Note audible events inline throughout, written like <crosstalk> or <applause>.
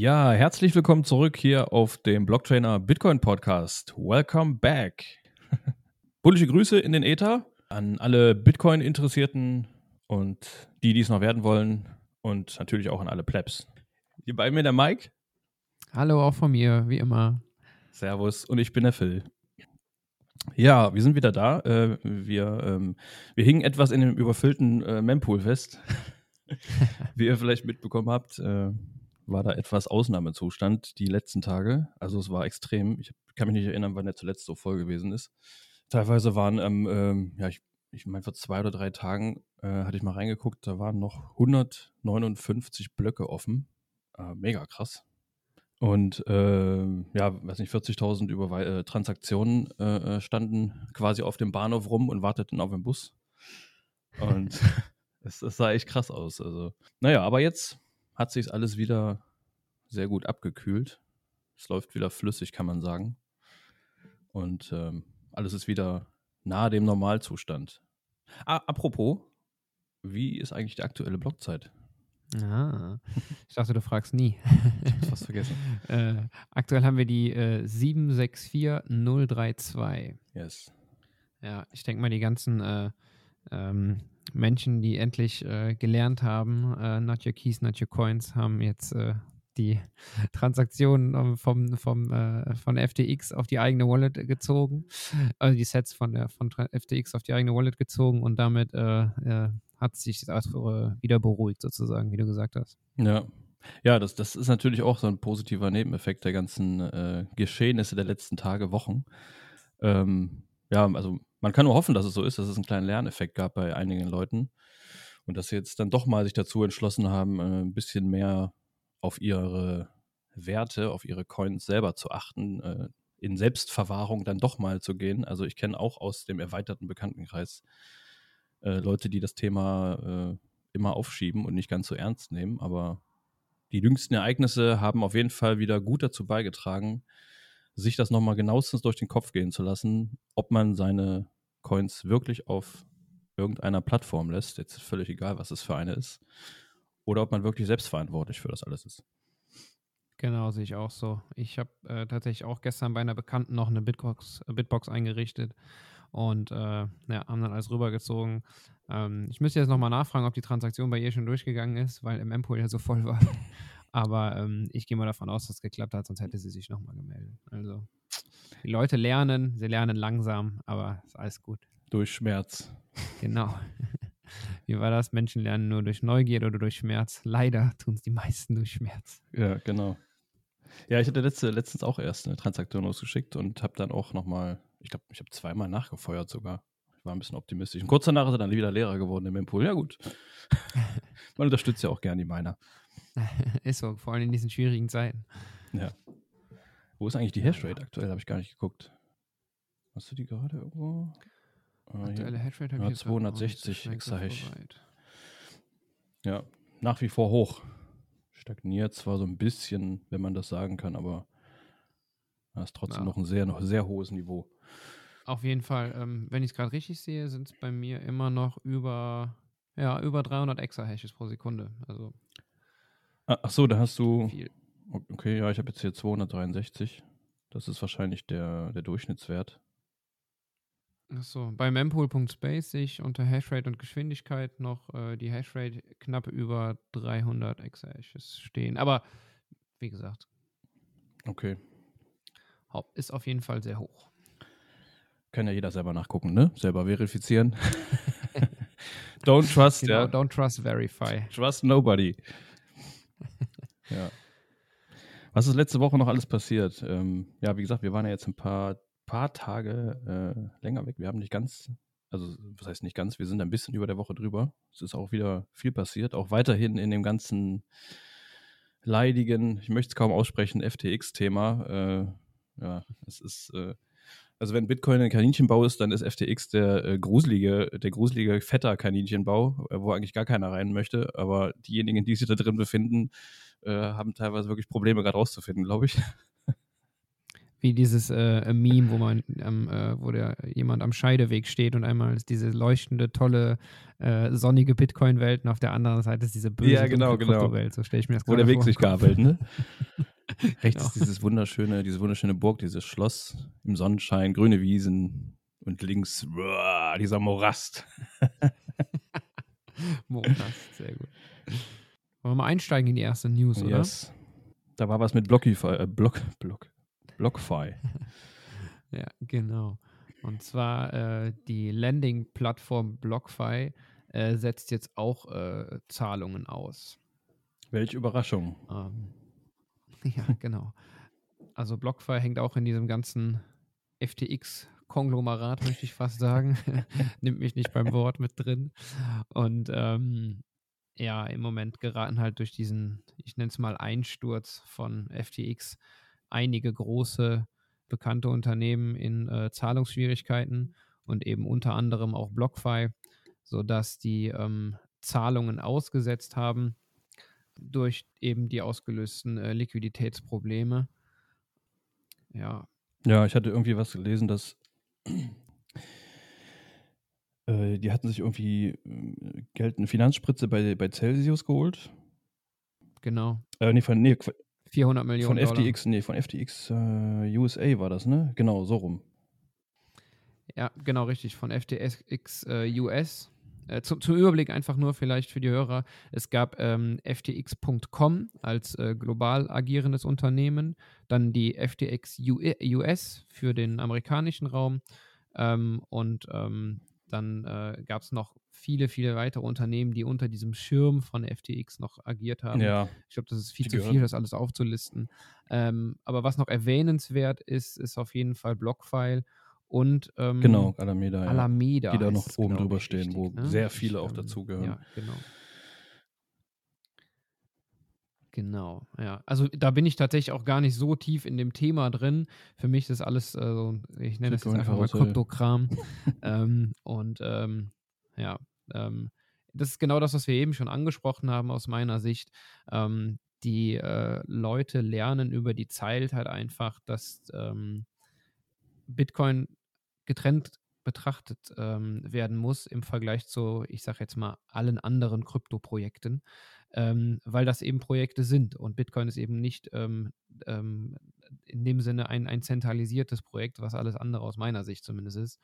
Ja, herzlich willkommen zurück hier auf dem Blocktrainer Bitcoin Podcast. Welcome back. <laughs> Bullische Grüße in den Äther an alle Bitcoin-Interessierten und die, die es noch werden wollen und natürlich auch an alle Plebs. Hier bei mir der Mike. Hallo, auch von mir, wie immer. Servus und ich bin der Phil. Ja, wir sind wieder da. Äh, wir, ähm, wir hingen etwas in dem überfüllten äh, Mempool fest. <laughs> wie ihr vielleicht mitbekommen habt, äh, war da etwas Ausnahmezustand die letzten Tage. Also es war extrem. Ich kann mich nicht erinnern, wann der zuletzt so voll gewesen ist. Teilweise waren, ähm, ähm, ja, ich, ich meine, vor zwei oder drei Tagen äh, hatte ich mal reingeguckt, da waren noch 159 Blöcke offen. Äh, mega krass. Und äh, ja, weiß nicht, 40.000 über äh, Transaktionen äh, äh, standen quasi auf dem Bahnhof rum und warteten auf den Bus. Und <laughs> es, es sah echt krass aus. Also, naja, aber jetzt hat sich alles wieder sehr gut abgekühlt. Es läuft wieder flüssig, kann man sagen. Und ähm, alles ist wieder nahe dem Normalzustand. Ah, apropos, wie ist eigentlich die aktuelle Blockzeit? Ah, ich dachte, du fragst nie. <laughs> Ich hab's fast vergessen. <laughs> äh, aktuell haben wir die äh, 764032. Yes. Ja, ich denke mal, die ganzen äh, ähm, Menschen, die endlich äh, gelernt haben, äh, not your keys, not your coins, haben jetzt äh, die <laughs> Transaktionen ähm, vom, vom, äh, von FTX auf die eigene Wallet gezogen, also die Sets von, der, von FTX auf die eigene Wallet gezogen und damit äh, äh, hat sich das wieder beruhigt, sozusagen, wie du gesagt hast. Ja. Ja, das, das ist natürlich auch so ein positiver Nebeneffekt der ganzen äh, Geschehnisse der letzten Tage, Wochen. Ähm, ja, also man kann nur hoffen, dass es so ist, dass es einen kleinen Lerneffekt gab bei einigen Leuten und dass sie jetzt dann doch mal sich dazu entschlossen haben, äh, ein bisschen mehr auf ihre Werte, auf ihre Coins selber zu achten, äh, in Selbstverwahrung dann doch mal zu gehen. Also ich kenne auch aus dem erweiterten Bekanntenkreis äh, Leute, die das Thema immer aufschieben und nicht ganz so ernst nehmen. Aber die jüngsten Ereignisse haben auf jeden Fall wieder gut dazu beigetragen, sich das nochmal genauestens durch den Kopf gehen zu lassen, ob man seine Coins wirklich auf irgendeiner Plattform lässt. Jetzt ist völlig egal, was es für eine ist oder ob man wirklich selbstverantwortlich für das alles ist. Genau, sehe ich auch so. Ich habe äh, tatsächlich auch gestern bei einer Bekannten noch eine Bitbox, äh, Bitbox eingerichtet und äh, ja, haben dann alles rübergezogen. Ähm, ich müsste jetzt nochmal nachfragen, ob die Transaktion bei ihr schon durchgegangen ist, weil im Mempool ja so voll war. Aber ähm, ich gehe mal davon aus, dass es geklappt hat, sonst hätte sie sich nochmal gemeldet. Also die Leute lernen, sie lernen langsam, aber ist alles gut. Durch Schmerz. Genau. <laughs> Wie war das? Menschen lernen nur durch Neugier oder durch Schmerz. Leider tun es die meisten durch Schmerz. Ja, genau. Ja, ich hatte letzte, letztens auch erst eine Transaktion ausgeschickt und habe dann auch nochmal, ich glaube, ich habe zweimal nachgefeuert sogar. Ich war ein bisschen optimistisch. Und kurz danach ist er dann wieder Lehrer geworden im Impool. Ja, gut. <laughs> Man unterstützt ja auch gerne die Miner. <laughs> ist so, vor allem in diesen schwierigen Zeiten. Ja. Wo ist eigentlich die Hashrate aktuell? Habe ich gar nicht geguckt. Hast du die gerade irgendwo? Ah, Aktuelle Hashrate habe ja, ich 260 Exahash. Ja, nach wie vor hoch. Stagniert zwar so ein bisschen, wenn man das sagen kann, aber das ist trotzdem ja. noch ein sehr, noch sehr hohes Niveau. Auf jeden Fall, ähm, wenn ich es gerade richtig sehe, sind es bei mir immer noch über, ja, über 300 Exahashes pro Sekunde. Also Ach so, da hast du. Viel. Okay, ja, ich habe jetzt hier 263. Das ist wahrscheinlich der, der Durchschnittswert. Achso, bei mempool.space sehe ich unter Hashrate und Geschwindigkeit noch äh, die Hashrate knapp über 300 Exahashes stehen. Aber wie gesagt. Okay. Ist auf jeden Fall sehr hoch. Kann ja jeder selber nachgucken, ne? Selber verifizieren. <laughs> don't trust, genau, ja. Don't trust, verify. Trust nobody. <laughs> ja. Was ist letzte Woche noch alles passiert? Ähm, ja, wie gesagt, wir waren ja jetzt ein paar paar Tage äh, länger weg. Wir haben nicht ganz, also was heißt nicht ganz, wir sind ein bisschen über der Woche drüber. Es ist auch wieder viel passiert, auch weiterhin in dem ganzen leidigen, ich möchte es kaum aussprechen, FTX-Thema. Äh, ja, es ist, äh, also wenn Bitcoin ein Kaninchenbau ist, dann ist FTX der äh, gruselige, der gruselige fetter Kaninchenbau, äh, wo eigentlich gar keiner rein möchte. Aber diejenigen, die sich da drin befinden, äh, haben teilweise wirklich Probleme, gerade rauszufinden, glaube ich. <laughs> Wie dieses äh, Meme, wo man ähm, äh, wo der jemand am Scheideweg steht und einmal ist diese leuchtende, tolle, äh, sonnige Bitcoin-Welt und auf der anderen Seite ist diese böse Ja, genau, genau. Welt. So stelle ich mir das Wo der Weg vor. sich gabelt, ne? <laughs> <laughs> Rechts Genau. ist dieses wunderschöne, diese wunderschöne Burg, dieses Schloss im Sonnenschein, grüne Wiesen und links uah, dieser Morast. <laughs> Morast, sehr gut. Wollen wir mal einsteigen in die erste News, oder? Yes. Da war was mit Blockify, äh, Block, Block, Blockfi. <laughs> Ja, genau. Und zwar äh, die Landing-Plattform BlockFi äh, setzt jetzt auch äh, Zahlungen aus. Welche Überraschung. Ähm, <laughs> ja, genau. Also BlockFi hängt auch in diesem ganzen FTX-Konglomerat, möchte ich fast sagen. <laughs> Nimmt mich nicht beim Wort mit drin. Und ähm, ja, im Moment geraten halt durch diesen, ich nenne es mal Einsturz von FTX, einige große bekannte Unternehmen in äh, Zahlungsschwierigkeiten und eben unter anderem auch BlockFi, sodass die ähm, Zahlungen ausgesetzt haben durch eben die ausgelösten äh, Liquiditätsprobleme. Ja, Ja, ich hatte irgendwie was gelesen, dass äh, die hatten sich irgendwie äh, Geld, eine Finanzspritze bei, bei Celsius geholt. genau. Äh, nee, von, nee, 400 Millionen von Dollar. FTX, nee, von FTX äh, USA war das, ne? Genau, so rum. Ja, genau richtig, von FTX äh, US. Äh, zum, zum Überblick einfach nur vielleicht für die Hörer. Es gab ähm, FTX.com als äh, global agierendes Unternehmen, dann die FTX US für den amerikanischen Raum ähm, und ähm, dann äh, gab es noch viele, viele weitere Unternehmen, die unter diesem Schirm von FTX noch agiert haben. Ja, Ich glaube, das ist viel zu gehören- viel, das alles aufzulisten. Ähm, aber was noch erwähnenswert ist, ist auf jeden Fall Blockfile und ähm, genau, Alameda. Ja. Alameda. Die da noch es, oben drüber ich, stehen, wo richtig, ne? sehr viele auch ähm, dazugehören. Ja, genau. Genau, ja. Also da bin ich tatsächlich auch gar nicht so tief in dem Thema drin. Für mich ist alles, äh, so, ich nenne das jetzt einfach mal. Kryptokram. <laughs> ähm, und ähm, ja, ähm, das ist genau das, was wir eben schon angesprochen haben aus meiner Sicht. Ähm, die äh, Leute lernen über die Zeit halt einfach, dass ähm, Bitcoin getrennt betrachtet ähm, werden muss im Vergleich zu, ich sage jetzt mal, allen anderen Krypto-Projekten, ähm, weil das eben Projekte sind und Bitcoin ist eben nicht ähm, ähm, in dem Sinne ein, ein zentralisiertes Projekt, was alles andere aus meiner Sicht zumindest ist.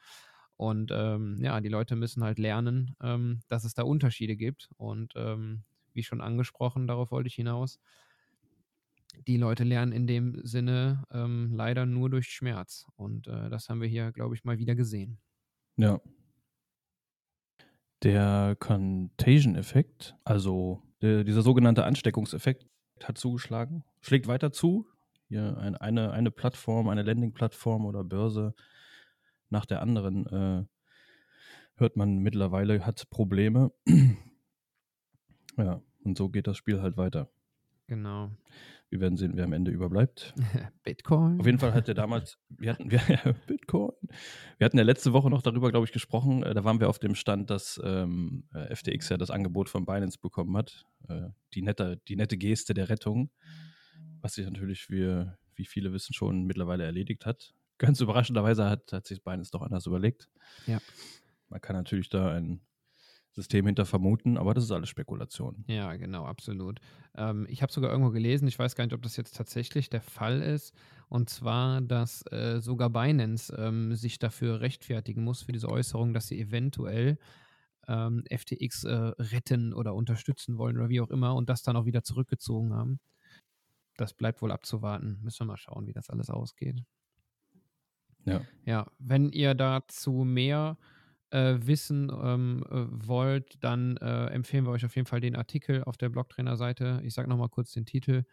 Und ähm, ja, die Leute müssen halt lernen, ähm, dass es da Unterschiede gibt. Und wie schon angesprochen, darauf wollte ich hinaus, die Leute lernen in dem Sinne ähm, leider nur durch Schmerz. Und äh, das haben wir hier, glaube ich, mal wieder gesehen. Ja. Der Contagion-Effekt, also der, dieser sogenannte Ansteckungseffekt, hat zugeschlagen, schlägt weiter zu. Hier ein, eine, eine Plattform, eine Landing-Plattform oder Börse nach der anderen äh, hört man mittlerweile, hat Probleme. <clears throat> ja, und so geht das Spiel halt weiter. Genau. Wir werden sehen, wer am Ende überbleibt. <laughs> Bitcoin. Auf jeden Fall hat er damals, wir hatten, wir, <laughs> Bitcoin. Wir hatten ja letzte Woche noch darüber, glaube ich, gesprochen. Äh, Da waren wir auf dem Stand, dass ähm, äh, FTX ja das Angebot von Binance bekommen hat. Äh, die, nette, die nette Geste der Rettung, was sich natürlich, wie, wie viele wissen, schon mittlerweile erledigt hat. Ganz überraschenderweise hat, hat sich Binance doch anders überlegt. Ja. Man kann natürlich da ein System hinter vermuten, aber das ist alles Spekulation. Ja, genau, absolut. Ähm, ich habe sogar irgendwo gelesen, ich weiß gar nicht, ob das jetzt tatsächlich der Fall ist, und zwar, dass äh, sogar Binance ähm, sich dafür rechtfertigen muss, für diese Äußerung, dass sie eventuell ähm, FTX äh, retten oder unterstützen wollen oder wie auch immer und das dann auch wieder zurückgezogen haben. Das bleibt wohl abzuwarten. Müssen wir mal schauen, wie das alles ausgeht. Ja. Ja, wenn ihr dazu mehr äh, wissen ähm, äh, wollt, dann äh, empfehlen wir euch auf jeden Fall den Artikel auf der Blocktrainer-Seite. Ich sage nochmal kurz den Titel.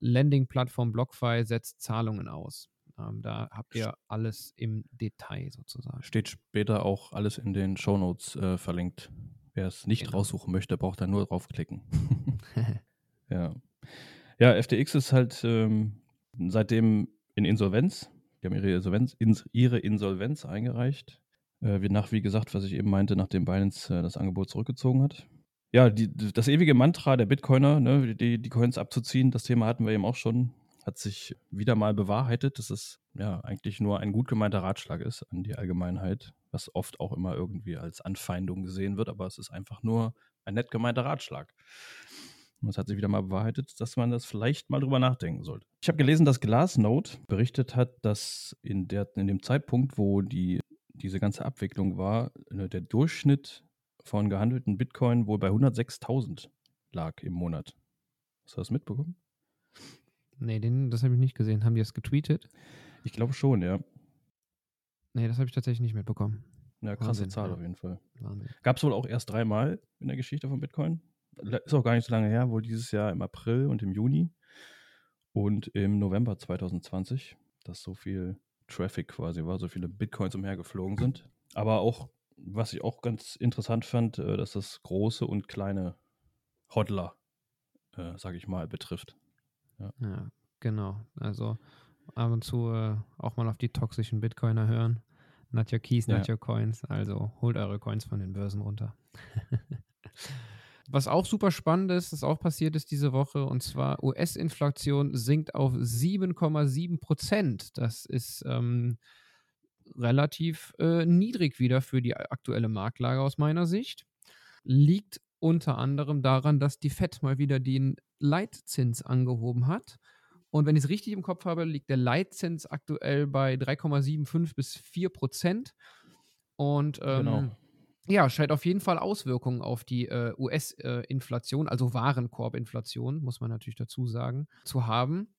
Landing-Plattform BlockFi setzt Zahlungen aus. Ähm, da habt ihr alles im Detail sozusagen. Steht später auch alles in den Shownotes äh, verlinkt. Wer es nicht Genau. raussuchen möchte, braucht da nur draufklicken. <laughs> <laughs> ja. Ja, FTX ist halt ähm, seitdem in Insolvenz. Die haben ihre Insolvenz, ins, ihre Insolvenz eingereicht. Äh, wie nach, wie gesagt, was ich eben meinte, nachdem Binance äh, das Angebot zurückgezogen hat. Ja, die, das ewige Mantra der Bitcoiner, ne, die, die Coins abzuziehen, das Thema hatten wir eben auch schon. hat sich wieder mal bewahrheitet, dass es ja eigentlich nur ein gut gemeinter Ratschlag ist an die Allgemeinheit, was oft auch immer irgendwie als Anfeindung gesehen wird, aber es ist einfach nur ein nett gemeinter Ratschlag. Und es hat sich wieder mal bewahrheitet, dass man das vielleicht mal drüber nachdenken sollte. Ich habe gelesen, dass Glassnode berichtet hat, dass in, der, in dem Zeitpunkt, wo die, diese ganze Abwicklung war, äh, der Durchschnitt von gehandelten Bitcoin wohl bei 106.000 lag im Monat. Hast du das mitbekommen? Nee, den, das habe ich nicht gesehen. Haben die das getweetet? Ich glaube schon, ja. Nee, das habe ich tatsächlich nicht mitbekommen. Ja, krasse Wahnsinn, Zahl ja. auf jeden Fall. Gab es wohl auch erst dreimal in der Geschichte von Bitcoin. Ist auch gar nicht so lange her, wohl dieses Jahr im April und im Juni und im November 2020, dass so viel Traffic quasi war, so viele Bitcoins umhergeflogen sind. Aber auch, was ich auch ganz interessant fand, äh, dass das große und kleine Hodler, äh, sage ich mal, betrifft. Ja. ja. genau. Also ab und zu äh, auch mal auf die toxischen Bitcoiner hören. Not your keys, not ja. your coins. Also holt eure Coins von den Börsen runter. <laughs> Was auch super spannend ist, das auch passiert ist diese Woche, und zwar US-Inflation sinkt auf 7,7 Prozent. Das ist ähm, relativ äh, niedrig wieder für die aktuelle Marktlage aus meiner Sicht. Liegt unter anderem daran, dass die FED mal wieder den Leitzins angehoben hat. Und wenn ich es richtig im Kopf habe, liegt der Leitzins aktuell bei 3,75 bis 4 Prozent. Und ähm, genau. Ja, scheint auf jeden Fall Auswirkungen auf die äh, US-Inflation, äh, also Warenkorbinflation, muss man natürlich dazu sagen, zu haben.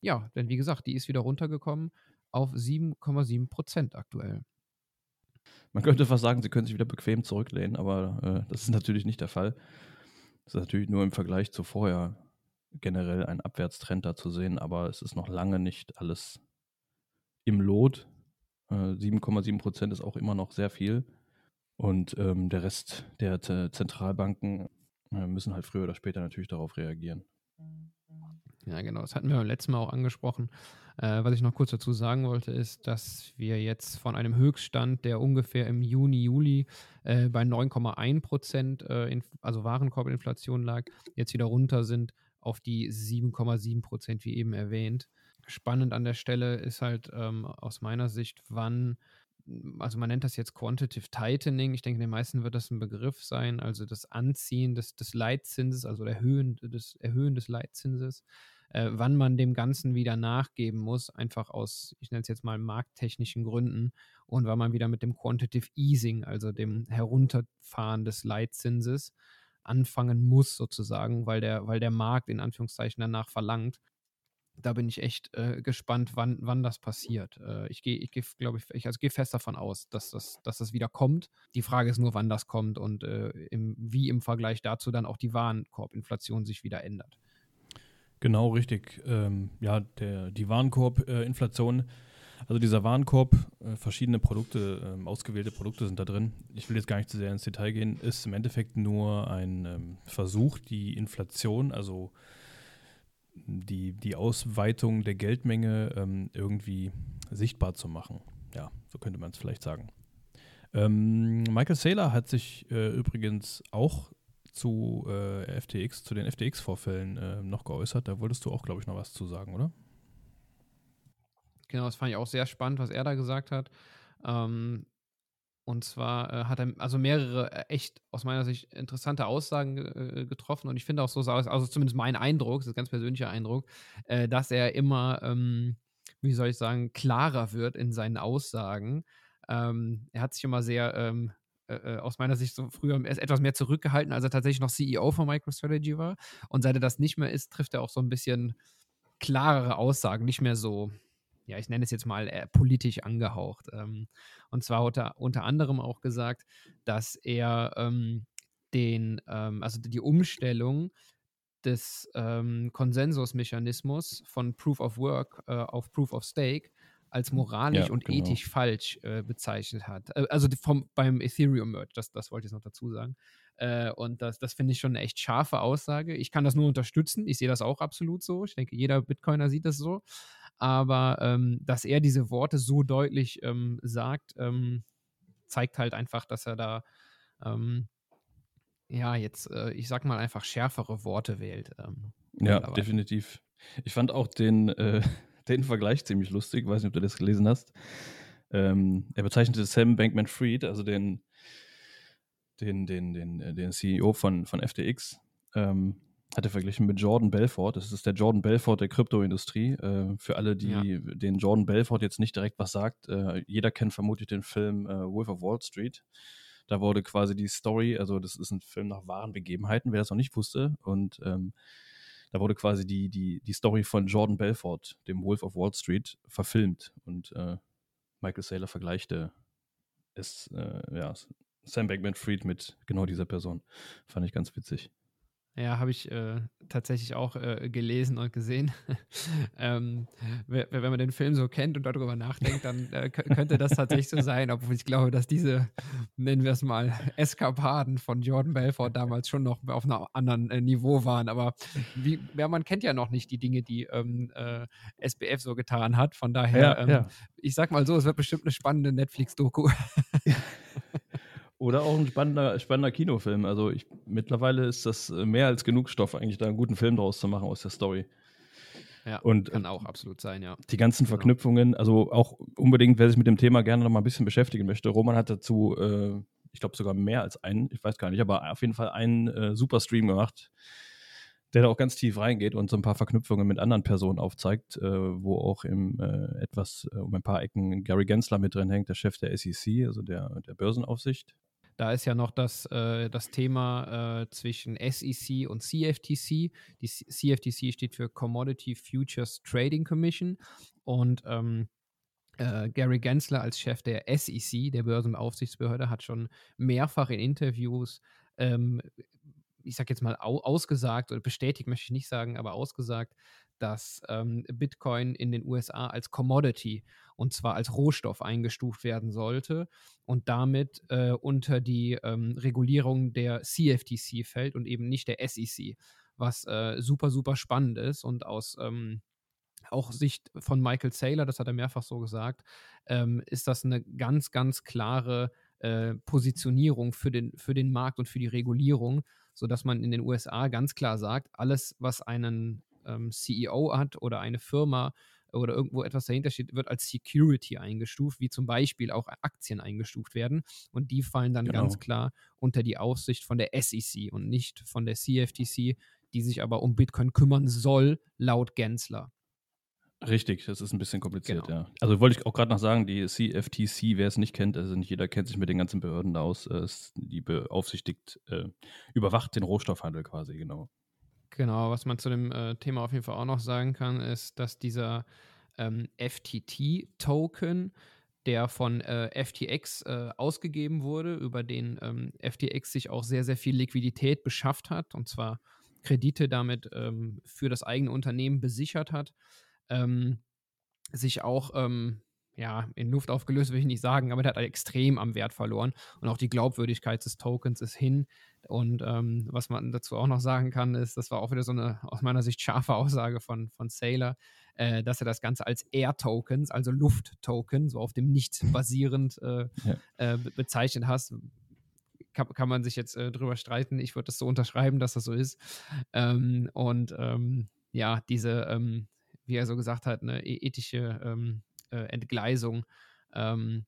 Ja, denn wie gesagt, die ist wieder runtergekommen auf 7,7 Prozent aktuell. Man könnte fast sagen, sie können sich wieder bequem zurücklehnen, aber äh, das ist natürlich nicht der Fall. Es ist natürlich nur im Vergleich zu vorher generell ein Abwärtstrend da zu sehen, aber es ist noch lange nicht alles im Lot. Äh, 7,7 Prozent ist auch immer noch sehr viel. Und ähm, der Rest der Zentralbanken äh, müssen halt früher oder später natürlich darauf reagieren. Ja, genau. Das hatten wir beim letzten Mal auch angesprochen. Äh, was ich noch kurz dazu sagen wollte, ist, dass wir jetzt von einem Höchststand, der ungefähr im Juni, Juli äh, bei 9,1 Prozent, äh, also Warenkorbinflation lag, jetzt wieder runter sind auf die 7,7 Prozent, wie eben erwähnt. Spannend an der Stelle ist halt ähm, aus meiner Sicht, wann also man nennt das jetzt Quantitative Tightening. Ich denke, den meisten wird das ein Begriff sein, also das Anziehen des, des Leitzinses, also Erhöhen des, Erhöhen des Leitzinses äh, wann man dem Ganzen wieder nachgeben muss, einfach aus, ich nenne es jetzt mal markttechnischen Gründen und wann man wieder mit dem Quantitative Easing, also dem Herunterfahren des Leitzinses, anfangen muss sozusagen, weil der, weil der Markt in Anführungszeichen danach verlangt. Da bin ich echt äh, gespannt, wann, wann das passiert. Äh, ich gehe, ich geh, glaube ich, ich also gehe fest davon aus, dass das, dass das wieder kommt. Die Frage ist nur, wann das kommt und äh, im, wie im Vergleich dazu dann auch die Warenkorbinflation sich wieder ändert. Genau, richtig. Ähm, ja, der, die Warenkorb-Inflation, also dieser Warenkorb, äh, verschiedene Produkte, äh, ausgewählte Produkte sind da drin. Ich will jetzt gar nicht zu sehr ins Detail gehen, ist im Endeffekt nur ein ähm, Versuch, die Inflation, also die, die Ausweitung der Geldmenge ähm, irgendwie sichtbar zu machen. Ja, so könnte man es vielleicht sagen. Ähm, Michael Saylor hat sich äh, übrigens auch zu äh, FTX, zu den FTX-Vorfällen äh, noch geäußert. Da wolltest du auch, glaube ich, noch was zu sagen, oder? Genau, das fand ich auch sehr spannend, was er da gesagt hat. Ähm, und zwar äh, hat er also mehrere äh, echt aus meiner Sicht interessante Aussagen äh, getroffen. Und ich finde auch so, also zumindest mein Eindruck, das ist ein ganz persönlicher Eindruck, äh, dass er immer, ähm, wie soll ich sagen, klarer wird in seinen Aussagen. Ähm, er hat sich immer sehr ähm, äh, aus meiner Sicht so früher etwas mehr zurückgehalten, als er tatsächlich noch CEO von MicroStrategy war. Und seit er das nicht mehr ist, trifft er auch so ein bisschen klarere Aussagen, nicht mehr so, ja, ich nenne es jetzt mal äh, politisch angehaucht. Ähm, und zwar hat er unter anderem auch gesagt, dass er ähm, den, ähm, also die Umstellung des ähm, Konsensusmechanismus von Proof of Work äh, auf Proof of Stake als moralisch ja, und genau. ethisch falsch äh, bezeichnet hat. Äh, also vom, beim Ethereum-Merge, das, das wollte ich noch dazu sagen. Äh, und das, das finde ich schon eine echt scharfe Aussage. Ich kann das nur unterstützen. Ich sehe das auch absolut so. Ich denke, jeder Bitcoiner sieht das so. Aber ähm, dass er diese Worte so deutlich ähm, sagt, ähm, zeigt halt einfach, dass er da ähm, ja jetzt, äh, ich sag mal einfach schärfere Worte wählt. Ähm, ja, definitiv. Ich fand auch den, äh, <laughs> den Vergleich ziemlich lustig, weiß nicht, ob du das gelesen hast. Ähm, er bezeichnete Sam Bankman Fried, also den, den, den, den, äh, den CEO von, von FTX, ähm, hat er verglichen mit Jordan Belfort. Das ist der Jordan Belfort der Kryptoindustrie. Äh, für alle, die ja. den Jordan Belfort jetzt nicht direkt was sagt, äh, jeder kennt vermutlich den Film äh, Wolf of Wall Street. Da wurde quasi die Story, also das ist ein Film nach wahren Begebenheiten, wer das noch nicht wusste. Und ähm, da wurde quasi die, die, die Story von Jordan Belfort, dem Wolf of Wall Street, verfilmt. Und äh, Michael Saylor vergleichte es, äh, ja, Sam Bankman-Fried mit genau dieser Person. Fand ich ganz witzig. Ja, habe ich äh, tatsächlich auch äh, gelesen und gesehen. <laughs> ähm, wenn man den Film so kennt und darüber nachdenkt, dann äh, könnte das tatsächlich so sein, obwohl ich glaube, dass diese, nennen wir es mal, Eskapaden von Jordan Belfort damals schon noch auf einem anderen äh, Niveau waren. Aber wie, ja, man kennt ja noch nicht die Dinge, die ähm, äh, SBF so getan hat. Von daher, ja, ähm, ja. ich sag mal so, es wird bestimmt eine spannende Netflix-Doku. <laughs> Oder auch ein spannender, spannender Kinofilm. Also ich, mittlerweile ist das äh, mehr als genug Stoff, eigentlich da einen guten Film draus zu machen aus der Story. Ja, und kann auch absolut sein, ja. Die ganzen genau. Verknüpfungen, also auch unbedingt, wer sich mit dem Thema gerne noch mal ein bisschen beschäftigen möchte. Roman hat dazu, äh, ich glaube sogar mehr als einen, ich weiß gar nicht, aber auf jeden Fall einen äh, super Stream gemacht, der da auch ganz tief reingeht und so ein paar Verknüpfungen mit anderen Personen aufzeigt, äh, wo auch im äh, etwas äh, um ein paar Ecken Gary Gensler mit drin hängt, der Chef der SEC, also der, der Börsenaufsicht. Da ist ja noch das, äh, das Thema äh, zwischen SEC und CFTC. Die CFTC steht für Commodity Futures Trading Commission und ähm, äh, Gary Gensler als Chef der SEC, der Börsenaufsichtsbehörde, hat schon mehrfach in Interviews ähm, ich sag jetzt mal, au ausgesagt oder bestätigt möchte ich nicht sagen, aber ausgesagt, dass ähm, Bitcoin in den USA als Commodity und zwar als Rohstoff eingestuft werden sollte und damit äh, unter die ähm, Regulierung der CFTC fällt und eben nicht der SEC, was äh, super, super spannend ist und aus ähm, auch Sicht von Michael Saylor, das hat er mehrfach so gesagt, ähm, ist das eine ganz, ganz klare äh, Positionierung für den, für den Markt und für die Regulierung, sodass man in den USA ganz klar sagt, alles, was einen ähm, CEO hat oder eine Firma oder irgendwo etwas dahinter steht, wird als Security eingestuft, wie zum Beispiel auch Aktien eingestuft werden. Und die fallen dann genau. ganz klar unter die Aufsicht von der SEC und nicht von der CFTC, die sich aber um Bitcoin kümmern soll, laut Gensler. Richtig, das ist ein bisschen kompliziert, genau. ja. Also wollte ich auch gerade noch sagen, die CFTC, wer es nicht kennt, also nicht jeder kennt sich mit den ganzen Behörden da aus, die beaufsichtigt, äh, überwacht den Rohstoffhandel quasi, genau. Genau, was man zu dem äh, Thema auf jeden Fall auch noch sagen kann, ist, dass dieser ähm, FTT-Token, der von äh, FTX äh, ausgegeben wurde, über den ähm, FTX sich auch sehr, sehr viel Liquidität beschafft hat, und zwar Kredite damit ähm, für das eigene Unternehmen besichert hat, ähm, sich auch ähm, ja, in Luft aufgelöst, will ich nicht sagen, aber der hat extrem am Wert verloren und auch die Glaubwürdigkeit des Tokens ist hin. Und ähm, was man dazu auch noch sagen kann, ist, das war auch wieder so eine aus meiner Sicht scharfe Aussage von, von Sailor, äh, dass er das Ganze als Air-Tokens, also Luft-Token, so auf dem Nichts <laughs> basierend äh, ja. äh, bezeichnet hast. Kann, kann, man sich jetzt äh, drüber streiten. Ich würde das so unterschreiben, dass das so ist. Ähm, und ähm, ja, diese, ähm, wie er so gesagt hat, eine e-, ethische ähm, äh, Entgleisung ähm,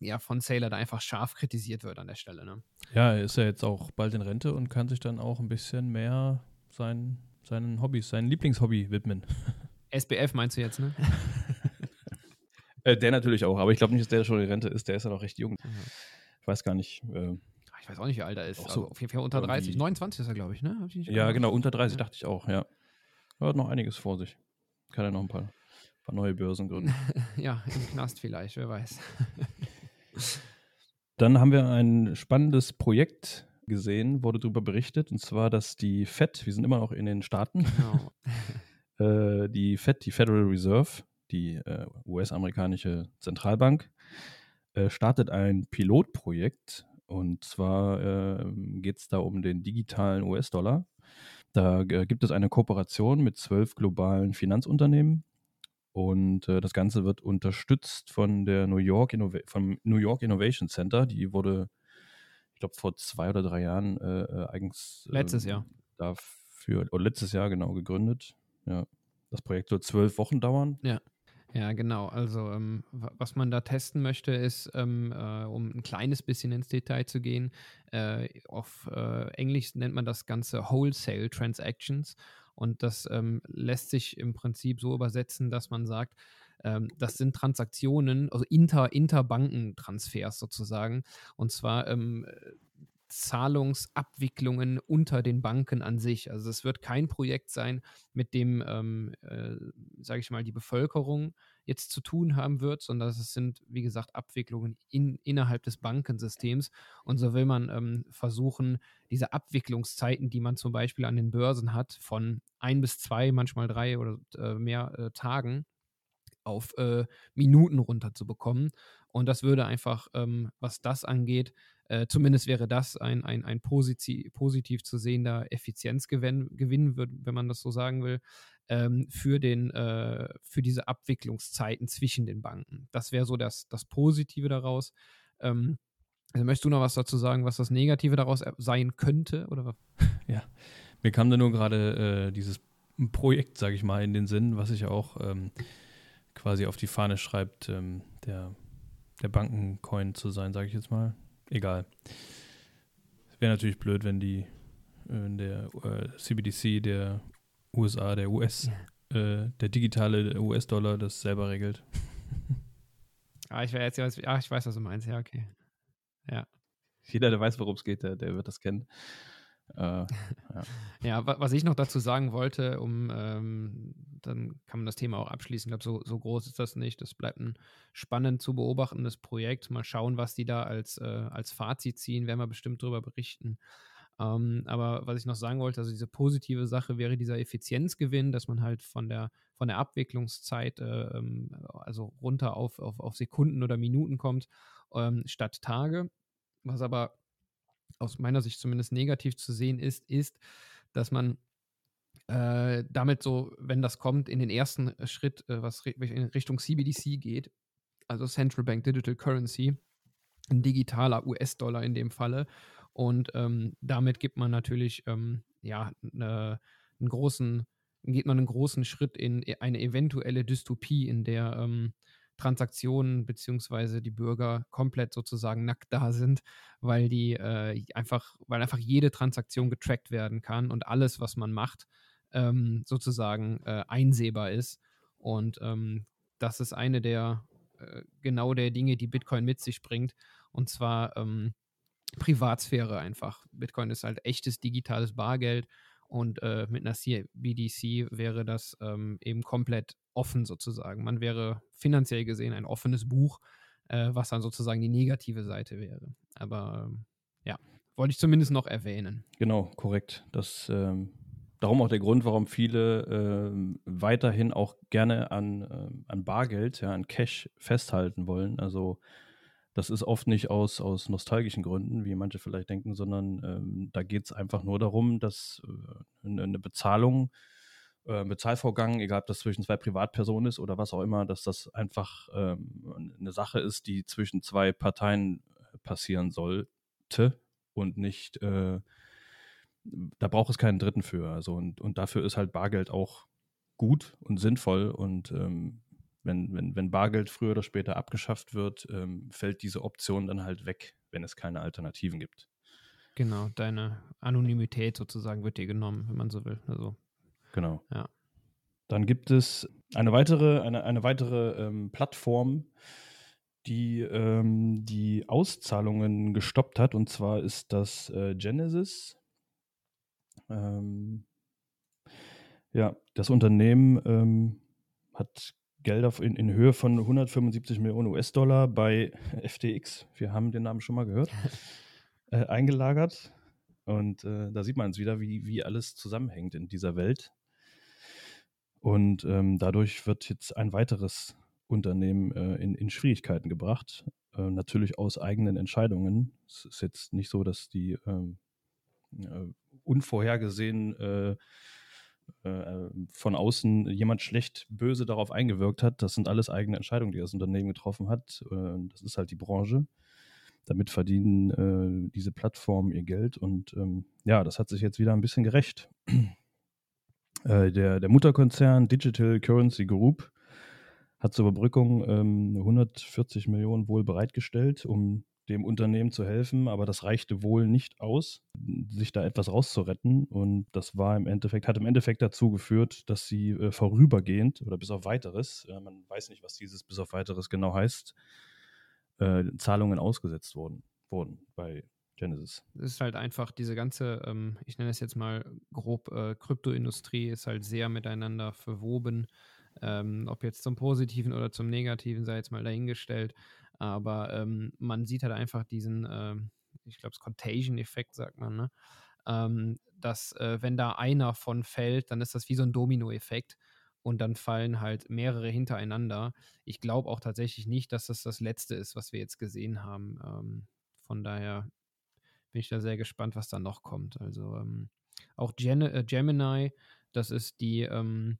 ja, von Sailor da einfach scharf kritisiert wird an der Stelle. Ne? Ja, er ist ja jetzt auch bald in Rente und kann sich dann auch ein bisschen mehr sein, seinen Hobbys, seinen Lieblingshobby widmen. <laughs> SBF meinst du jetzt, ne? <laughs> äh, der natürlich auch, aber ich glaube nicht, dass der schon in Rente ist, der ist ja noch recht jung. Mhm. Ich weiß gar nicht. Äh, ich weiß auch nicht, wie alt er ist. Also auf jeden Fall unter 30. 29 ist er, glaube ich, ne? Ich ja, genau, unter 30 ja. dachte ich auch, ja. Er hat noch einiges vor sich. Kann er noch ein paar paar neue Börsen gründen. <laughs> ja, im Knast vielleicht, wer weiß. <laughs> Dann haben wir ein spannendes Projekt gesehen, wurde darüber berichtet, und zwar, dass die FED, wir sind immer noch in den Staaten, genau. <laughs> äh, die FED, die Federal Reserve, die äh, US-amerikanische Zentralbank, äh, startet ein Pilotprojekt. Und zwar geht es da um den digitalen US-Dollar. Da gibt es eine Kooperation mit zwölf globalen Finanzunternehmen, und äh, das Ganze wird unterstützt von der New York Innova vom New York Innovation Center. Die wurde, ich glaube, vor zwei oder drei Jahren äh, äh eigens letztes Jahr dafür oder letztes Jahr genau gegründet. Ja. das Projekt soll zwölf Wochen dauern. Ja. Ja, genau. Also ähm, was man da testen möchte, ist, ähm, äh, um ein kleines bisschen ins Detail zu gehen, äh, auf äh, Englisch nennt man das Ganze Wholesale Transactions und das ähm, lässt sich im Prinzip so übersetzen, dass man sagt, ähm, das sind Transaktionen, also Inter, Interbankentransfers sozusagen. Und zwar ähm, Zahlungsabwicklungen unter den Banken an sich. Also es wird kein Projekt sein, mit dem, ähm, äh, sage ich mal, die Bevölkerung jetzt zu tun haben wird, sondern es sind, wie gesagt, Abwicklungen in, innerhalb des Bankensystems. Und so will man ähm, versuchen, diese Abwicklungszeiten, die man zum Beispiel an den Börsen hat, von ein bis zwei, manchmal drei oder äh, mehr äh, Tagen, auf äh, Minuten runterzubekommen. Und das würde einfach, ähm, was das angeht, äh, zumindest wäre das ein, ein, ein positiv, positiv zu sehender Effizienzgewinn, Gewinn, wenn man das so sagen will, ähm, für, den, äh, für diese Abwicklungszeiten zwischen den Banken. Das wäre so das, das Positive daraus. Ähm, also möchtest du noch was dazu sagen, was das Negative daraus sein könnte? Oder? <laughs> Ja, mir kam da nur gerade äh, dieses Projekt, sage ich mal, in den Sinn, was ich auch ähm, quasi auf die Fahne schreibt, ähm, der, der Bankencoin zu sein, sage ich jetzt mal. Egal. Wäre natürlich blöd, wenn die wenn der äh, CBDC der USA, der US, ja. äh, der digitale US-Dollar das selber regelt. <laughs> ah, ich, jetzt, ah, ich weiß, was du meinst. Ja, okay. Ja. Jeder, der weiß, worum es geht, der, der wird das kennen. Äh, ja. <laughs> ja, was ich noch dazu sagen wollte, um ähm, dann kann man das Thema auch abschließen. Ich glaube, so, so groß ist das nicht. Das bleibt ein spannend zu beobachtendes Projekt. Mal schauen, was die da als, äh, als Fazit ziehen, werden wir bestimmt darüber berichten. Ähm, aber was ich noch sagen wollte, also diese positive Sache wäre dieser Effizienzgewinn, dass man halt von der, von der Abwicklungszeit, äh, ähm, also runter auf, auf, auf Sekunden oder Minuten kommt, ähm, statt Tage. Was aber aus meiner Sicht zumindest negativ zu sehen ist, ist, dass man äh, damit so, wenn das kommt, in den ersten Schritt, äh, was in Richtung CBDC geht, also Central Bank Digital Currency, ein digitaler US-Dollar in dem Falle. Und ähm, damit gibt man natürlich ähm, ja, ne, einen großen, geht man einen großen Schritt in e, eine eventuelle Dystopie, in der ähm, Transaktionen beziehungsweise die Bürger komplett sozusagen nackt da sind, weil die äh, einfach, weil einfach jede Transaktion getrackt werden kann und alles, was man macht, ähm, sozusagen äh, einsehbar ist. Und ähm, das ist eine der äh, genau der Dinge, die Bitcoin mit sich bringt. Und zwar ähm, Privatsphäre einfach. Bitcoin ist halt echtes digitales Bargeld und äh, mit einer CBDC wäre das ähm, eben komplett offen sozusagen. Man wäre finanziell gesehen ein offenes Buch, äh, was dann sozusagen die negative Seite wäre. Aber ähm, ja, wollte ich zumindest noch erwähnen. Genau, korrekt. Das ähm, darum auch der Grund, warum viele äh, weiterhin auch gerne an, äh, an Bargeld, ja, an Cash festhalten wollen. Also das ist oft nicht aus, aus nostalgischen Gründen, wie manche vielleicht denken, sondern ähm, da geht es einfach nur darum, dass äh, eine Bezahlung äh, Bezahlvorgang, egal ob das zwischen zwei Privatpersonen ist oder was auch immer, dass das einfach ähm, eine Sache ist, die zwischen zwei Parteien äh, passieren sollte und nicht, äh, da braucht es keinen Dritten für. Also und, und dafür ist halt Bargeld auch gut und sinnvoll und ähm, wenn, wenn, wenn Bargeld früher oder später abgeschafft wird, ähm, fällt diese Option dann halt weg, wenn es keine Alternativen gibt. Genau, deine Anonymität sozusagen wird dir genommen, wenn man so will. Also Genau. Ja. Dann gibt es eine weitere, eine, eine weitere ähm, Plattform, die ähm, die Auszahlungen gestoppt hat. Und zwar ist das äh, Genesis. Ähm, ja, das Unternehmen ähm, hat Gelder in, in Höhe von 175 Millionen US-Dollar bei <laughs> FTX, wir haben den Namen schon mal gehört, <laughs> äh, eingelagert. Und äh, da sieht man es wieder, wie, wie alles zusammenhängt in dieser Welt. Und ähm, dadurch wird jetzt ein weiteres Unternehmen äh, in, in, Schwierigkeiten gebracht. Äh, natürlich aus eigenen Entscheidungen. Es ist jetzt nicht so, dass die ähm, äh, unvorhergesehen äh, äh, von außen jemand schlecht böse darauf eingewirkt hat. Das sind alles eigene Entscheidungen, die das Unternehmen getroffen hat. Äh, das ist halt die Branche. Damit verdienen diese Plattformen ihr Geld und ähm, ja, das hat sich jetzt wieder ein bisschen gerecht. Äh, der, der Mutterkonzern Digital Currency Group hat zur Überbrückung ähm, 140 Millionen wohl bereitgestellt, um dem Unternehmen zu helfen, aber das reichte wohl nicht aus, sich da etwas rauszuretten. Und das war im Endeffekt, hat im Endeffekt dazu geführt, dass sie äh, vorübergehend oder bis auf weiteres, äh, man weiß nicht, was dieses bis auf weiteres genau heißt, äh, Zahlungen ausgesetzt wurden, wurden bei Genesis. Es ist halt einfach diese ganze, ähm, ich nenne es jetzt mal grob, äh, Kryptoindustrie ist halt sehr miteinander verwoben. Ähm, ob jetzt zum Positiven oder zum Negativen sei jetzt mal dahingestellt. Aber ähm, man sieht halt einfach diesen, ähm, ich glaube, es Contagion-Effekt, sagt man, ne? Ähm, dass äh, wenn da einer von fällt, dann ist das wie so ein Domino-Effekt und dann fallen halt mehrere hintereinander. Ich glaube auch tatsächlich nicht, dass das das letzte ist, was wir jetzt gesehen haben. Ähm, von daher bin ich da sehr gespannt, was da noch kommt. Also ähm, auch Gen äh, Gemini, das ist die, ähm,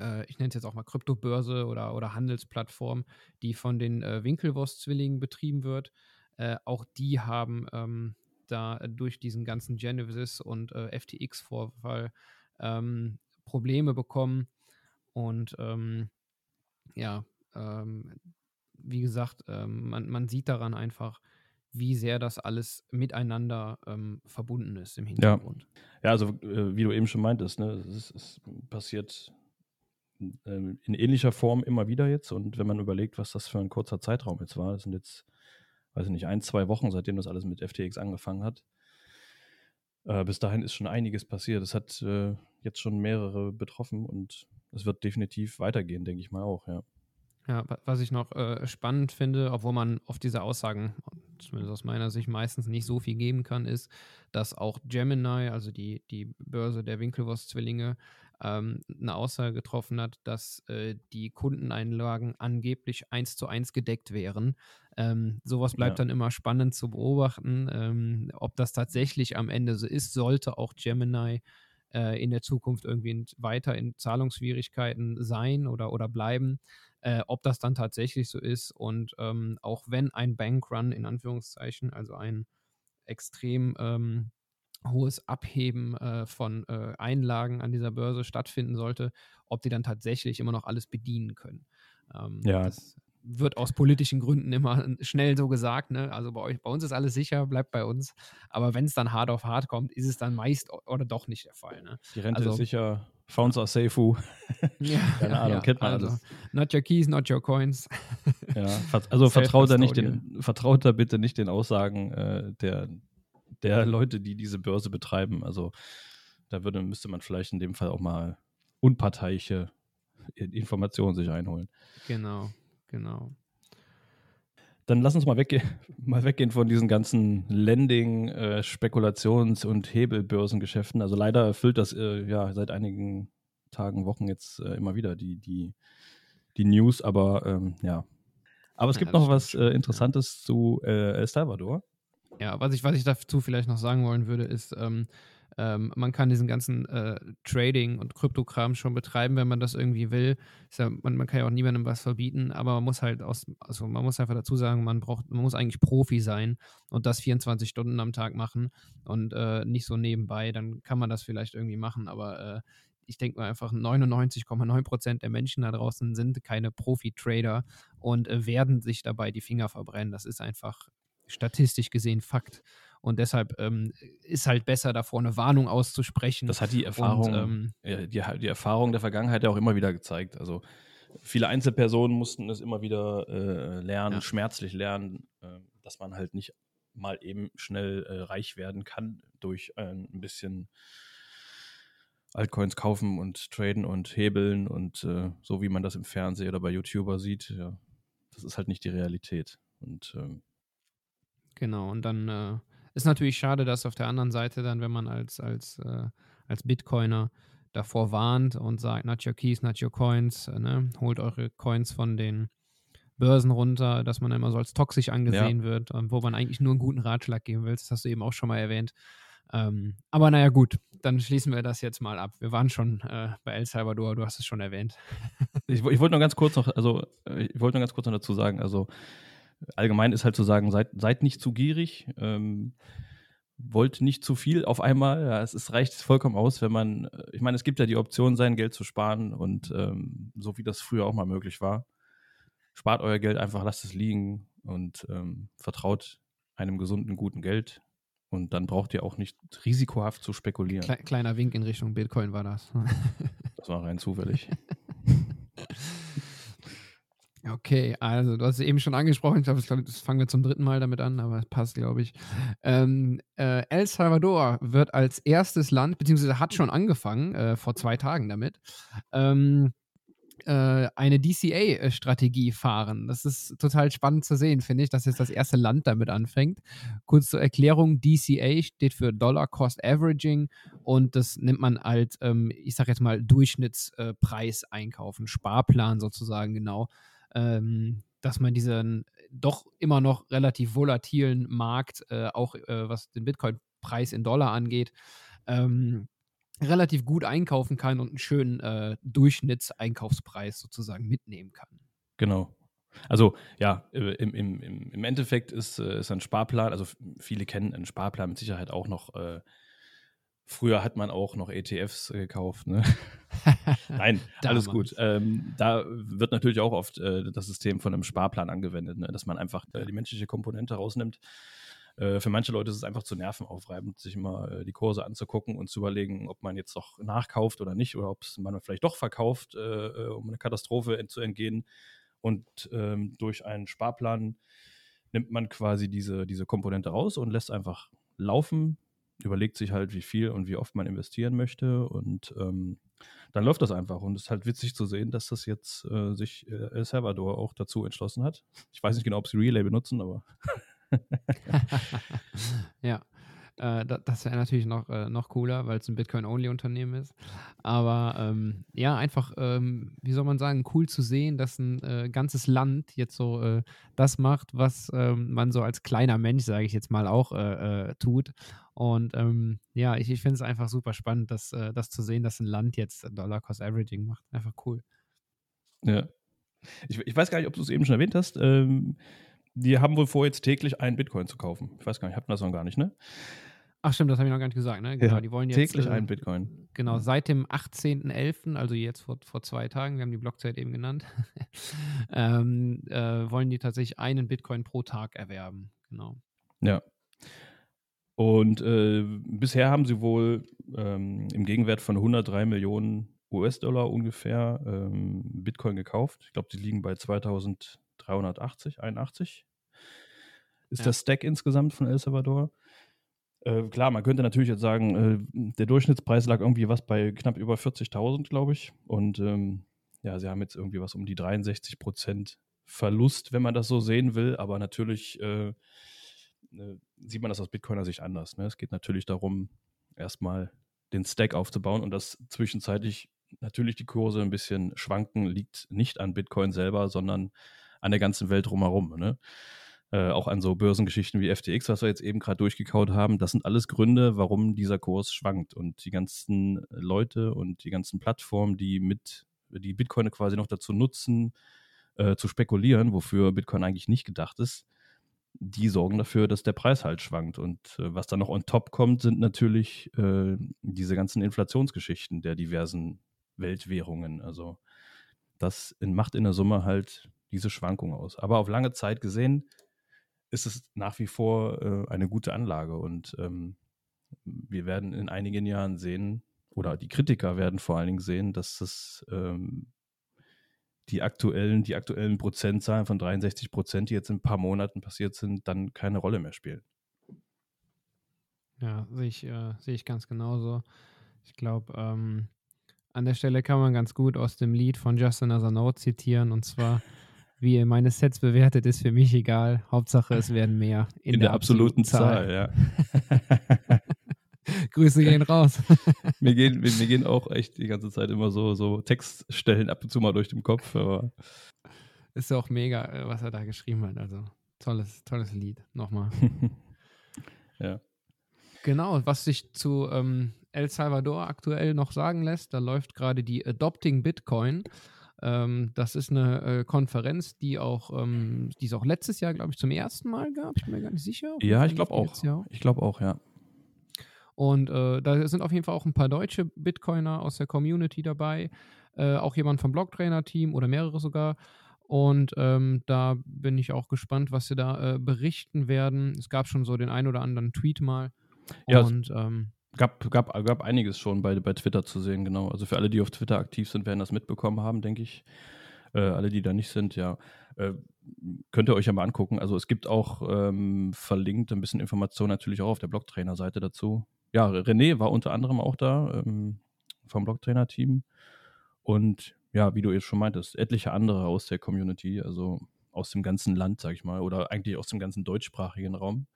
äh, ich nenne es jetzt auch mal Kryptobörse oder, oder Handelsplattform, die von den äh, Winkelwurst-Zwillingen betrieben wird. Äh, auch die haben ähm, da durch diesen ganzen Genesis und äh, FTX-Vorfall ähm, Probleme bekommen. Und ähm, ja, ähm, wie gesagt, man, man sieht daran einfach, wie sehr das alles miteinander ähm, verbunden ist im Hintergrund. Ja, ja also äh, wie du eben schon meintest, ne, es, es passiert ähm, in ähnlicher Form immer wieder jetzt. Und wenn man überlegt, was das für ein kurzer Zeitraum jetzt war, das sind jetzt, weiß ich nicht, ein, zwei Wochen, seitdem das alles mit FTX angefangen hat. Äh, bis dahin ist schon einiges passiert. Es hat äh, jetzt schon mehrere betroffen und es wird definitiv weitergehen, denke ich mal auch, ja. Ja, was ich noch äh, spannend finde, obwohl man auf diese Aussagen, zumindest aus meiner Sicht, meistens nicht so viel geben kann, ist, dass auch Gemini, also die, die Börse der Winkelwurst-Zwillinge, ähm, eine Aussage getroffen hat, dass äh, die Kundeneinlagen angeblich eins zu eins gedeckt wären. Ähm, sowas bleibt ja. dann immer spannend zu beobachten. Ähm, ob das tatsächlich am Ende so ist, sollte auch Gemini äh, in der Zukunft irgendwie weiter in Zahlungsschwierigkeiten sein oder, oder bleiben. Äh, ob das dann tatsächlich so ist und ähm, auch wenn ein Bankrun in Anführungszeichen, also ein extrem ähm, hohes Abheben äh, von äh, Einlagen an dieser Börse stattfinden sollte, ob die dann tatsächlich immer noch alles bedienen können. Ähm, ja. Das wird aus politischen Gründen immer schnell so gesagt. Ne? Also bei euch, bei uns ist alles sicher, bleibt bei uns. Aber wenn es dann hart auf hart kommt, ist es dann meist oder doch nicht der Fall. Ne? Die Rente also, ist sicher. Founds are safe. <laughs> ja, Keine Ahnung, ja, kennt man also, alles. Not your keys, not your coins. ja, also <laughs> vertraut da nicht den, vertraut da bitte nicht den Aussagen äh, der, der Leute, die diese Börse betreiben. Also da würde, müsste man vielleicht in dem Fall auch mal unparteiische Informationen sich einholen. Genau, genau. Dann lass uns mal, wegge <laughs> mal weggehen von diesen ganzen Lending, äh, Spekulations- und Hebelbörsengeschäften. Also leider erfüllt das äh, ja seit einigen Tagen, Wochen jetzt äh, immer wieder die, die, die News, aber ähm, ja. Aber es ja, gibt noch was äh, Interessantes ja. zu äh, El Salvador. Ja, was ich, was ich dazu vielleicht noch sagen wollen würde, ist, ähm, ähm, man kann diesen ganzen äh, Trading und Kryptokram schon betreiben, wenn man das irgendwie will. Ja, man, man, kann ja auch niemandem was verbieten, aber man muss halt aus, also man muss einfach dazu sagen, man braucht, man muss eigentlich Profi sein und das 24 Stunden am Tag machen und äh, nicht so nebenbei. Dann kann man das vielleicht irgendwie machen, aber äh, ich denke mal einfach 99,9 Prozent der Menschen da draußen sind keine Profi-Trader und äh, werden sich dabei die Finger verbrennen. Das ist einfach statistisch gesehen Fakt. Und deshalb ähm, ist halt besser, davor eine Warnung auszusprechen. Das hat die Erfahrung, und, ähm, die, die, Erfahrung der Vergangenheit ja auch immer wieder gezeigt. Also viele Einzelpersonen mussten es immer wieder äh, lernen, ja. schmerzlich lernen, äh, dass man halt nicht mal eben schnell äh, reich werden kann durch ein bisschen Altcoins kaufen und traden und hebeln und äh, so wie man das im Fernsehen oder bei YouTuber sieht. Ja, das ist halt nicht die Realität. Und ähm, Genau, und dann äh, ist natürlich schade, dass auf der anderen Seite dann, wenn man als, als, äh, als Bitcoiner davor warnt und sagt, not your keys, not your coins, äh, ne? holt eure Coins von den Börsen runter, dass man immer so als toxisch angesehen ja. wird, wo man eigentlich nur einen guten Ratschlag geben will. Das hast du eben auch schon mal erwähnt. Ähm, aber naja, gut, dann schließen wir das jetzt mal ab. Wir waren schon äh, bei El Salvador, du hast es schon erwähnt. ich, ich wollte noch ganz kurz noch, also äh, ich wollte noch ganz kurz noch dazu sagen, also allgemein ist halt zu sagen, seid, seid nicht zu gierig. Ähm, wollte nicht zu viel auf einmal. Ja, es, es reicht vollkommen aus, wenn man, äh, ich meine, es gibt ja die Option, sein Geld zu sparen und ähm, so wie das früher auch mal möglich war, spart euer Geld einfach, lasst es liegen und ähm, vertraut einem gesunden, guten Geld. Und dann braucht ihr auch nicht risikohaft zu spekulieren. Kle kleiner Wink in Richtung Bitcoin war das. das war rein zufällig. <laughs> Okay, also du hast es eben schon angesprochen, ich glaube, das fangen wir zum dritten Mal damit an, aber es passt, glaube ich. Ähm, äh, El Salvador wird als erstes Land, beziehungsweise hat schon angefangen, äh, vor zwei Tagen damit, ähm, äh, eine DCA-Strategie fahren. Das ist total spannend zu sehen, finde ich, dass jetzt das erste Land damit anfängt. Kurz zur Erklärung: DCA steht für Dollar Cost Averaging und das nimmt man als, ähm, ich sage jetzt mal, Durchschnittspreis einkaufen, Sparplan sozusagen genau ähm, dass man diesen doch immer noch relativ volatilen Markt, äh, auch äh, was den Bitcoin-Preis in Dollar angeht, ähm, relativ gut einkaufen kann und einen schönen äh, Durchschnittseinkaufspreis sozusagen mitnehmen kann. Genau. Also ja, äh, im, im, im Endeffekt ist, äh, ist ein Sparplan, also viele kennen einen Sparplan mit Sicherheit auch noch äh, Früher hat man auch noch ETFs äh, gekauft. Ne? <laughs> Nein, alles gut. Ähm, da wird natürlich auch oft äh, das System von einem Sparplan angewendet, ne? dass man einfach äh, die menschliche Komponente rausnimmt. Äh, für manche Leute ist es einfach zu nervenaufreibend, sich immer äh, die Kurse anzugucken und zu überlegen, ob man jetzt doch nachkauft oder nicht oder ob man vielleicht doch verkauft, äh, um eine Katastrophe zu entgehen. Und ähm, durch einen Sparplan nimmt man quasi diese, diese Komponente raus und lässt einfach laufen überlegt sich halt, wie viel und wie oft man investieren möchte und ähm, dann läuft das einfach. Und es ist halt witzig zu sehen, dass das jetzt äh, sich äh, El Salvador auch dazu entschlossen hat. Ich weiß nicht genau, ob sie Relay benutzen, aber. <laughs> ja. Äh, das wäre natürlich noch, äh, noch cooler, weil es ein Bitcoin-Only-Unternehmen ist. Aber ähm, ja, einfach, ähm, wie soll man sagen, cool zu sehen, dass ein äh, ganzes Land jetzt so äh, das macht, was ähm, man so als kleiner Mensch, sage ich jetzt mal, auch äh, äh, tut. Und ähm, ja, ich, ich finde es einfach super spannend, das, das zu sehen, dass ein Land jetzt Dollar Cost Averaging macht. Einfach cool. Ja. Ich, ich weiß gar nicht, ob du es eben schon erwähnt hast. Ähm, die haben wohl vor, jetzt täglich einen Bitcoin zu kaufen. Ich weiß gar nicht, hatten das noch gar nicht, ne? Ach stimmt, das habe ich noch gar nicht gesagt, ne? Genau, ja, die wollen jetzt täglich äh, einen Bitcoin. Genau, seit dem 18.11., also jetzt vor, vor zwei Tagen, wir haben die Blockzeit eben genannt, <laughs> ähm, äh, wollen die tatsächlich einen Bitcoin pro Tag erwerben. Genau. Ja. Und äh, bisher haben sie wohl ähm, im Gegenwert von 103 Millionen US-Dollar ungefähr ähm, Bitcoin gekauft. Ich glaube, die liegen bei 2380, 81 ist ja. der Stack insgesamt von El Salvador. Äh, klar, man könnte natürlich jetzt sagen, äh, der Durchschnittspreis lag irgendwie was bei knapp über 40.000, glaube ich. Und ähm, ja, sie haben jetzt irgendwie was um die 63 Prozent Verlust, wenn man das so sehen will. Aber natürlich äh, äh, sieht man das aus Bitcoiner Sicht anders. Ne? Es geht natürlich darum, erstmal den Stack aufzubauen und dass zwischenzeitlich natürlich die Kurse ein bisschen schwanken, liegt nicht an Bitcoin selber, sondern an der ganzen Welt drumherum. Ne? Äh, auch an so Börsengeschichten wie FTX, was wir jetzt eben gerade durchgekaut haben. Das sind alles Gründe, warum dieser Kurs schwankt. Und die ganzen Leute und die ganzen Plattformen, die mit die Bitcoin quasi noch dazu nutzen, äh, zu spekulieren, wofür Bitcoin eigentlich nicht gedacht ist, die sorgen dafür, dass der Preis halt schwankt. Und äh, was dann noch on top kommt, sind natürlich äh, diese ganzen Inflationsgeschichten der diversen Weltwährungen. Also das macht in der Summe halt diese Schwankung aus. Aber auf lange Zeit gesehen ist es nach wie vor äh, eine gute Anlage. Und ähm, wir werden in einigen Jahren sehen, oder die Kritiker werden vor allen Dingen sehen, dass es ähm, die aktuellen, die aktuellen Prozentzahlen von 63 Prozent, die jetzt in ein paar Monaten passiert sind, dann keine Rolle mehr spielen. Ja, sehe ich, äh, sehe ich ganz genauso. Ich glaube, ähm, an der Stelle kann man ganz gut aus dem Lied von Justin Asano zitieren und zwar <laughs> wie ihr meine Sets bewertet, ist für mich egal. Hauptsache, es werden mehr. In, in der, der, absoluten, absoluten Zahl. Zahl ja. <laughs> Grüße gehen raus. <laughs> mir, gehen, mir, mir, gehen auch echt die ganze Zeit immer so, so Textstellen ab und zu mal durch den Kopf. Aber ist auch mega, äh, was er da geschrieben hat. Also tolles, tolles Lied. Nochmal. <laughs> ja. Genau, was sich zu ähm, El Salvador aktuell noch sagen lässt, da läuft gerade die Adopting Bitcoin. Ähm, das ist eine äh, Konferenz, die auch, ähm, die es auch letztes Jahr, glaube ich, zum ersten Mal gab. Ich bin mir gar nicht sicher. Ja, ich glaube auch. Ich glaube auch, ja. Und äh, da sind auf jeden Fall auch ein paar deutsche Bitcoiner aus der Community dabei. Äh, auch jemand vom Blocktrainer-Team oder mehrere sogar. Und ähm, da bin ich auch gespannt, was sie da äh, berichten werden. Es gab schon so den ein oder anderen Tweet mal. Ja, und ähm, gab, gab, gab einiges schon bei, bei Twitter zu sehen, genau. Also für alle, die auf Twitter aktiv sind, werden das mitbekommen haben, denke ich. Äh, alle, die da nicht sind, ja. Äh, könnt ihr euch ja mal angucken. Also es gibt auch ähm, verlinkt ein bisschen Information natürlich auch auf der Blocktrainer-Seite dazu. Ja, René war unter anderem auch da ähm, vom Blocktrainer-Team. Und ja, wie du jetzt schon meintest, etliche andere aus der Community, also aus dem ganzen Land, sag ich mal, oder eigentlich aus dem ganzen deutschsprachigen Raum.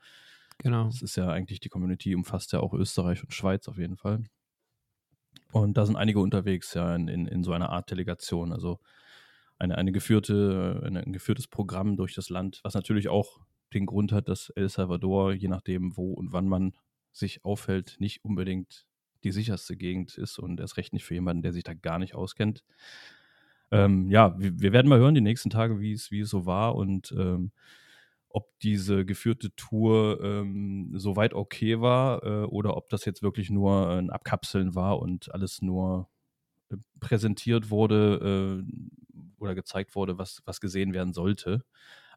Genau. Das ist ja eigentlich, die Community umfasst ja auch Österreich und Schweiz auf jeden Fall. Und da sind einige unterwegs, ja, in, in, in so einer Art Delegation. Also eine, eine geführte, eine, ein geführtes Programm durch das Land, was natürlich auch den Grund hat, dass El Salvador, je nachdem, wo und wann man sich aufhält, nicht unbedingt die sicherste Gegend ist und erst recht nicht für jemanden, der sich da gar nicht auskennt. Ähm, ja, wir, wir, werden mal hören die nächsten Tage, wie es, so war und ähm, ob diese geführte Tour ähm, soweit okay war äh, oder ob das jetzt wirklich nur ein Abkapseln war und alles nur äh, präsentiert wurde äh, oder gezeigt wurde, was, was gesehen werden sollte.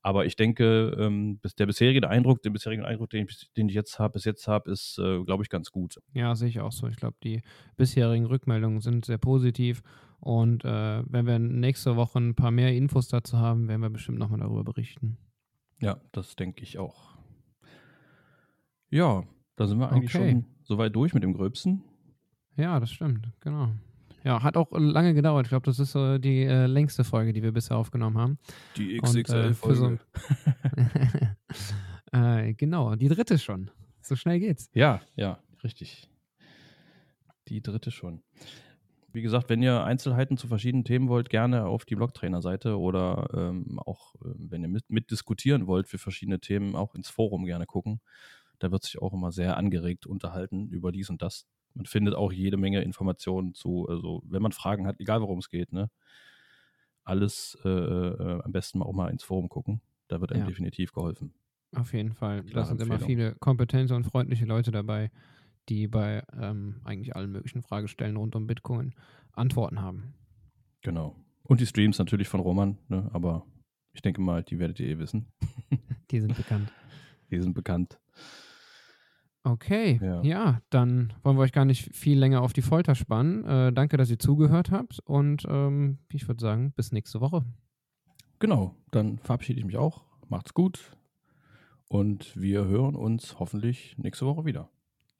Aber ich denke, ähm, der bisherige Eindruck, den bisherigen Eindruck, den ich, den ich jetzt habe, bis jetzt habe, ist, äh, glaube ich, ganz gut. Ja, sehe ich auch so. Ich glaube, die bisherigen Rückmeldungen sind sehr positiv. Und äh, wenn wir nächste Woche ein paar mehr Infos dazu haben, werden wir bestimmt nochmal darüber berichten. Ja, das denke ich auch. Ja, da sind wir eigentlich Okay. schon soweit durch mit dem Gröbsten. Ja, das stimmt, genau. Ja, hat auch lange gedauert. Ich glaube, das ist so die äh, längste Folge, die wir bisher aufgenommen haben. Die Und, äh, so- <laughs> äh, genau, die dritte schon. So schnell geht's. Ja, ja, richtig. Die dritte schon. Wie gesagt, wenn ihr Einzelheiten zu verschiedenen Themen wollt, gerne auf die Blogtrainer-Seite oder ähm, auch, äh, wenn ihr mit, mitdiskutieren wollt für verschiedene Themen, auch ins Forum gerne gucken. Da wird sich auch immer sehr angeregt unterhalten über dies und das. Man findet auch jede Menge Informationen zu, also wenn man Fragen hat, egal worum es geht, ne? Alles äh, äh, am besten mal auch mal ins Forum gucken. Da wird einem Ja. definitiv geholfen. Auf jeden Fall. Da sind immer viele kompetente und freundliche Leute dabei, die bei ähm, eigentlich allen möglichen Fragestellen rund um Bitcoin Antworten haben. Genau. Und die Streams natürlich von Roman, ne? aber ich denke mal, die werdet ihr eh wissen. <laughs> <laughs> Die sind bekannt. Die sind bekannt. Okay, Ja. ja. dann wollen wir euch gar nicht viel länger auf die Folter spannen. Äh, danke, dass ihr zugehört habt und ähm, ich würde sagen, bis nächste Woche. Genau, dann verabschiede ich mich auch. Macht's gut. Und wir hören uns hoffentlich nächste Woche wieder.